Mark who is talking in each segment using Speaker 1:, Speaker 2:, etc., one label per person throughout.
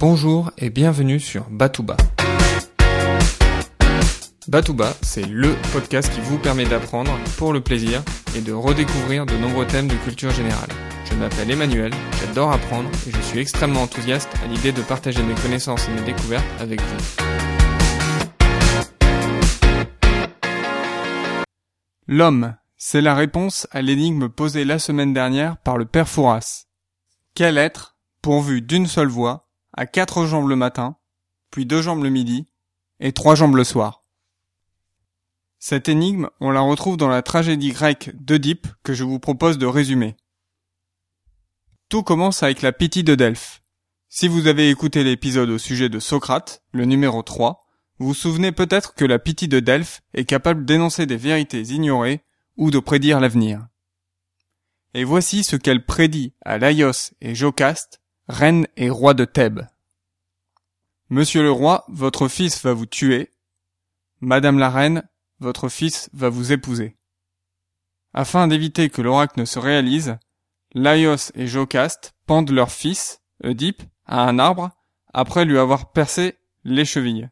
Speaker 1: Bonjour et bienvenue sur Batouba. Batouba, c'est LE podcast qui vous permet d'apprendre pour le plaisir et de redécouvrir de nombreux thèmes de culture générale. Je m'appelle Emmanuel, j'adore apprendre et je suis extrêmement enthousiaste à l'idée de partager mes connaissances et mes découvertes avec vous. L'homme, c'est la réponse à l'énigme posée la semaine dernière par le père Fouras. Quel être, pourvu d'une seule voix, a quatre jambes le matin, puis deux jambes le midi, et trois jambes le soir. Cette énigme, on la retrouve dans la tragédie grecque d'Oedipe que je vous propose de résumer. Tout commence avec la pitié de Delphes. Si vous avez écouté l'épisode au sujet de Socrate, le numéro 3, vous vous souvenez peut-être que la pitié de Delphes est capable d'énoncer des vérités ignorées ou de prédire l'avenir. Et voici ce qu'elle prédit à Laios et Jocaste reine et roi de Thèbes. Monsieur le roi, votre fils va vous tuer. Madame la reine, votre fils va vous épouser. Afin d'éviter que l'oracle ne se réalise, Laios et Jocaste pendent leur fils, Oedipe, à un arbre, après lui avoir percé les chevilles.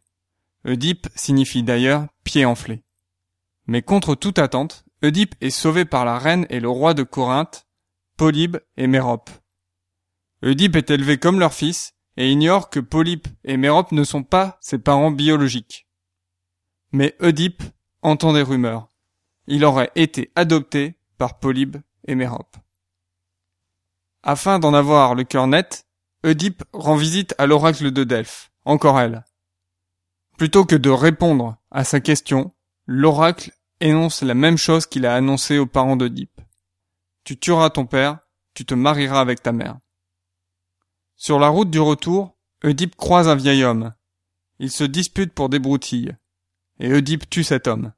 Speaker 1: Oedipe signifie d'ailleurs pied enflé. Mais contre toute attente, Oedipe est sauvé par la reine et le roi de Corinthe, Polybe et Mérope. Oedipe est élevé comme leur fils et ignore que Polype et Mérope ne sont pas ses parents biologiques. Mais Oedipe entend des rumeurs. Il aurait été adopté par Polybe et Mérope. Afin d'en avoir le cœur net, Oedipe rend visite à l'oracle de Delphes, encore elle. Plutôt que de répondre à sa question, l'oracle énonce la même chose qu'il a annoncé aux parents d'Oedipe. Tu tueras ton père, tu te marieras avec ta mère. Sur la route du retour, Oedipe croise un vieil homme. Ils se disputent pour des broutilles. Et Oedipe tue cet homme.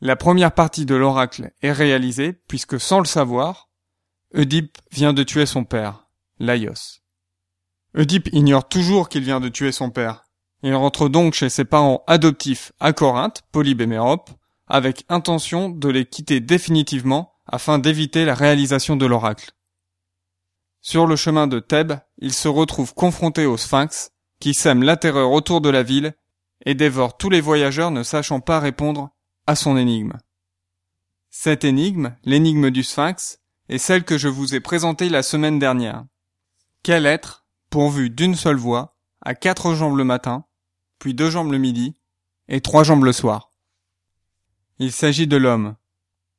Speaker 1: La première partie de l'oracle est réalisée puisque sans le savoir, Oedipe vient de tuer son père, Laios. Oedipe ignore toujours qu'il vient de tuer son père. Il rentre donc chez ses parents adoptifs à Corinthe, Polybe et Mérope, avec intention de les quitter définitivement afin d'éviter la réalisation de l'oracle. Sur le chemin de Thèbes, il se retrouve confronté au Sphinx, qui sème la terreur autour de la ville et dévore tous les voyageurs ne sachant pas répondre à son énigme. Cette énigme, l'énigme du Sphinx, est celle que je vous ai présentée la semaine dernière. Quel être, pourvu d'une seule voix, a quatre jambes le matin, puis deux jambes le midi, et trois jambes le soir? Il s'agit de l'homme.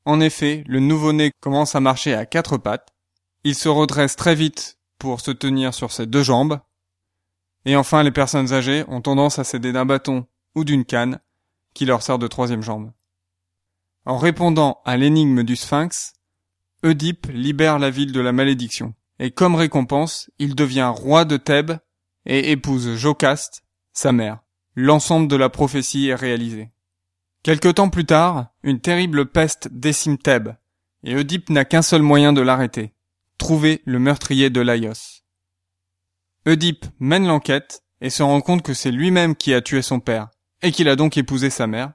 Speaker 1: En effet, le nouveau-né commence à marcher à quatre pattes, il se redresse très vite pour se tenir sur ses deux jambes. Et enfin, les personnes âgées ont tendance à s'aider d'un bâton ou d'une canne qui leur sert de troisième jambe. En répondant à l'énigme du sphinx, Oedipe libère la ville de la malédiction. Et comme récompense, il devient roi de Thèbes et épouse Jocaste, sa mère. L'ensemble de la prophétie est réalisé. Quelque temps plus tard, une terrible peste décime Thèbes, et Oedipe n'a qu'un seul moyen de l'arrêter trouver le meurtrier de Laios. Oedipe mène l'enquête et se rend compte que c'est lui-même qui a tué son père et qu'il a donc épousé sa mère.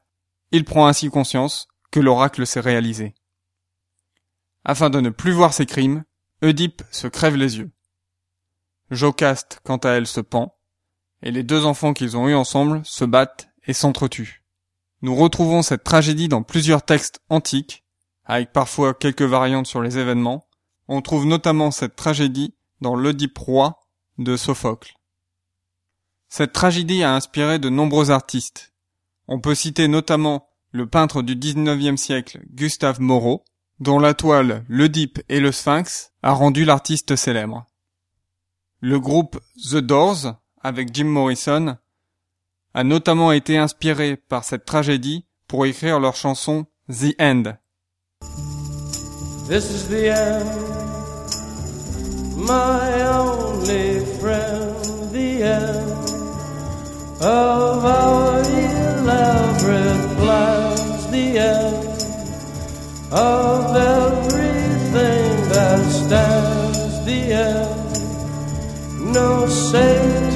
Speaker 1: Il prend ainsi conscience que l'oracle s'est réalisé. Afin de ne plus voir ses crimes, Oedipe se crève les yeux. Jocaste, quant à elle, se pend, et les deux enfants qu'ils ont eus ensemble se battent et s'entretuent. Nous retrouvons cette tragédie dans plusieurs textes antiques, avec parfois quelques variantes sur les événements, on trouve notamment cette tragédie dans l'Oedipe roi de Sophocle. Cette tragédie a inspiré de nombreux artistes. On peut citer notamment le peintre du 19e siècle Gustave Moreau, dont la toile L'Oedipe et le Sphinx a rendu l'artiste célèbre. Le groupe The Doors, avec Jim Morrison, a notamment été inspiré par cette tragédie pour écrire leur chanson the end. My only friend, the end of our elaborate plans, the end of everything that stands, the end, no safety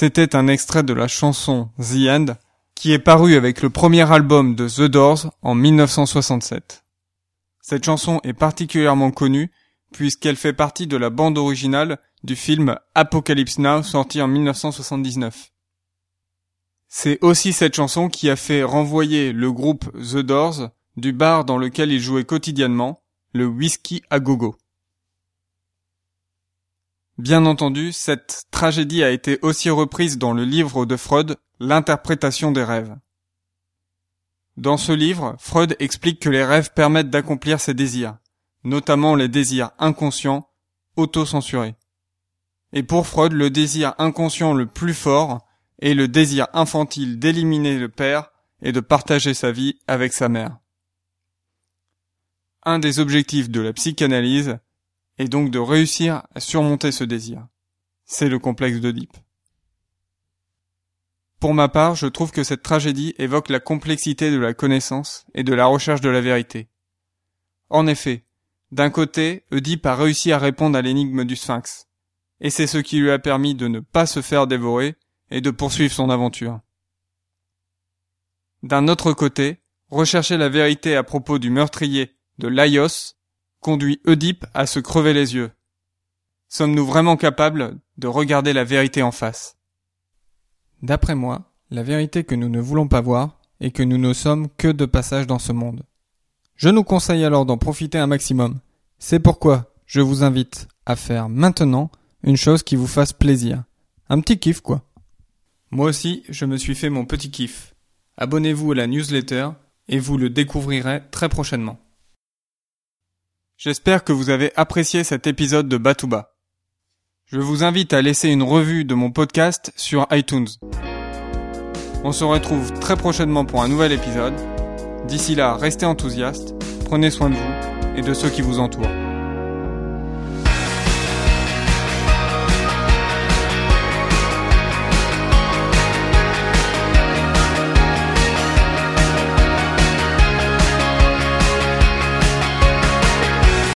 Speaker 1: C'était un extrait de la chanson The End, qui est paru avec le premier album de The Doors en 1967. Cette chanson est particulièrement connue puisqu'elle fait partie de la bande originale du film Apocalypse Now sorti en 1979. C'est aussi cette chanson qui a fait renvoyer le groupe The Doors du bar dans lequel ils jouaient quotidiennement, le Whisky à Gogo. Bien entendu, cette tragédie a été aussi reprise dans le livre de Freud, L'interprétation des rêves. Dans ce livre, Freud explique que les rêves permettent d'accomplir ses désirs, notamment les désirs inconscients, autocensurés. Et pour Freud, le désir inconscient le plus fort est le désir infantile d'éliminer le père et de partager sa vie avec sa mère. Un des objectifs de la psychanalyse est donc de réussir à surmonter ce désir. C'est le complexe d'Oedipe. Pour ma part, je trouve que cette tragédie évoque la complexité de la connaissance et de la recherche de la vérité. En effet, d'un côté, Oedipe a réussi à répondre à l'énigme du sphinx, et c'est ce qui lui a permis de ne pas se faire dévorer et de poursuivre son aventure. D'un autre côté, rechercher la vérité à propos du meurtrier de Laios conduit Oedipe à se crever les yeux. Sommes-nous vraiment capables de regarder la vérité en face? D'après moi, la vérité que nous ne voulons pas voir est que nous ne sommes que de passage dans ce monde. Je nous conseille alors d'en profiter un maximum. C'est pourquoi je vous invite à faire maintenant une chose qui vous fasse plaisir. Un petit kiff quoi. Moi aussi, je me suis fait mon petit kiff. Abonnez-vous à la newsletter et vous le découvrirez très prochainement. J'espère que vous avez apprécié cet épisode de Batouba. Je vous invite à laisser une revue de mon podcast sur iTunes. On se retrouve très prochainement pour un nouvel épisode. D'ici là, restez enthousiastes, prenez soin de vous et de ceux qui vous entourent.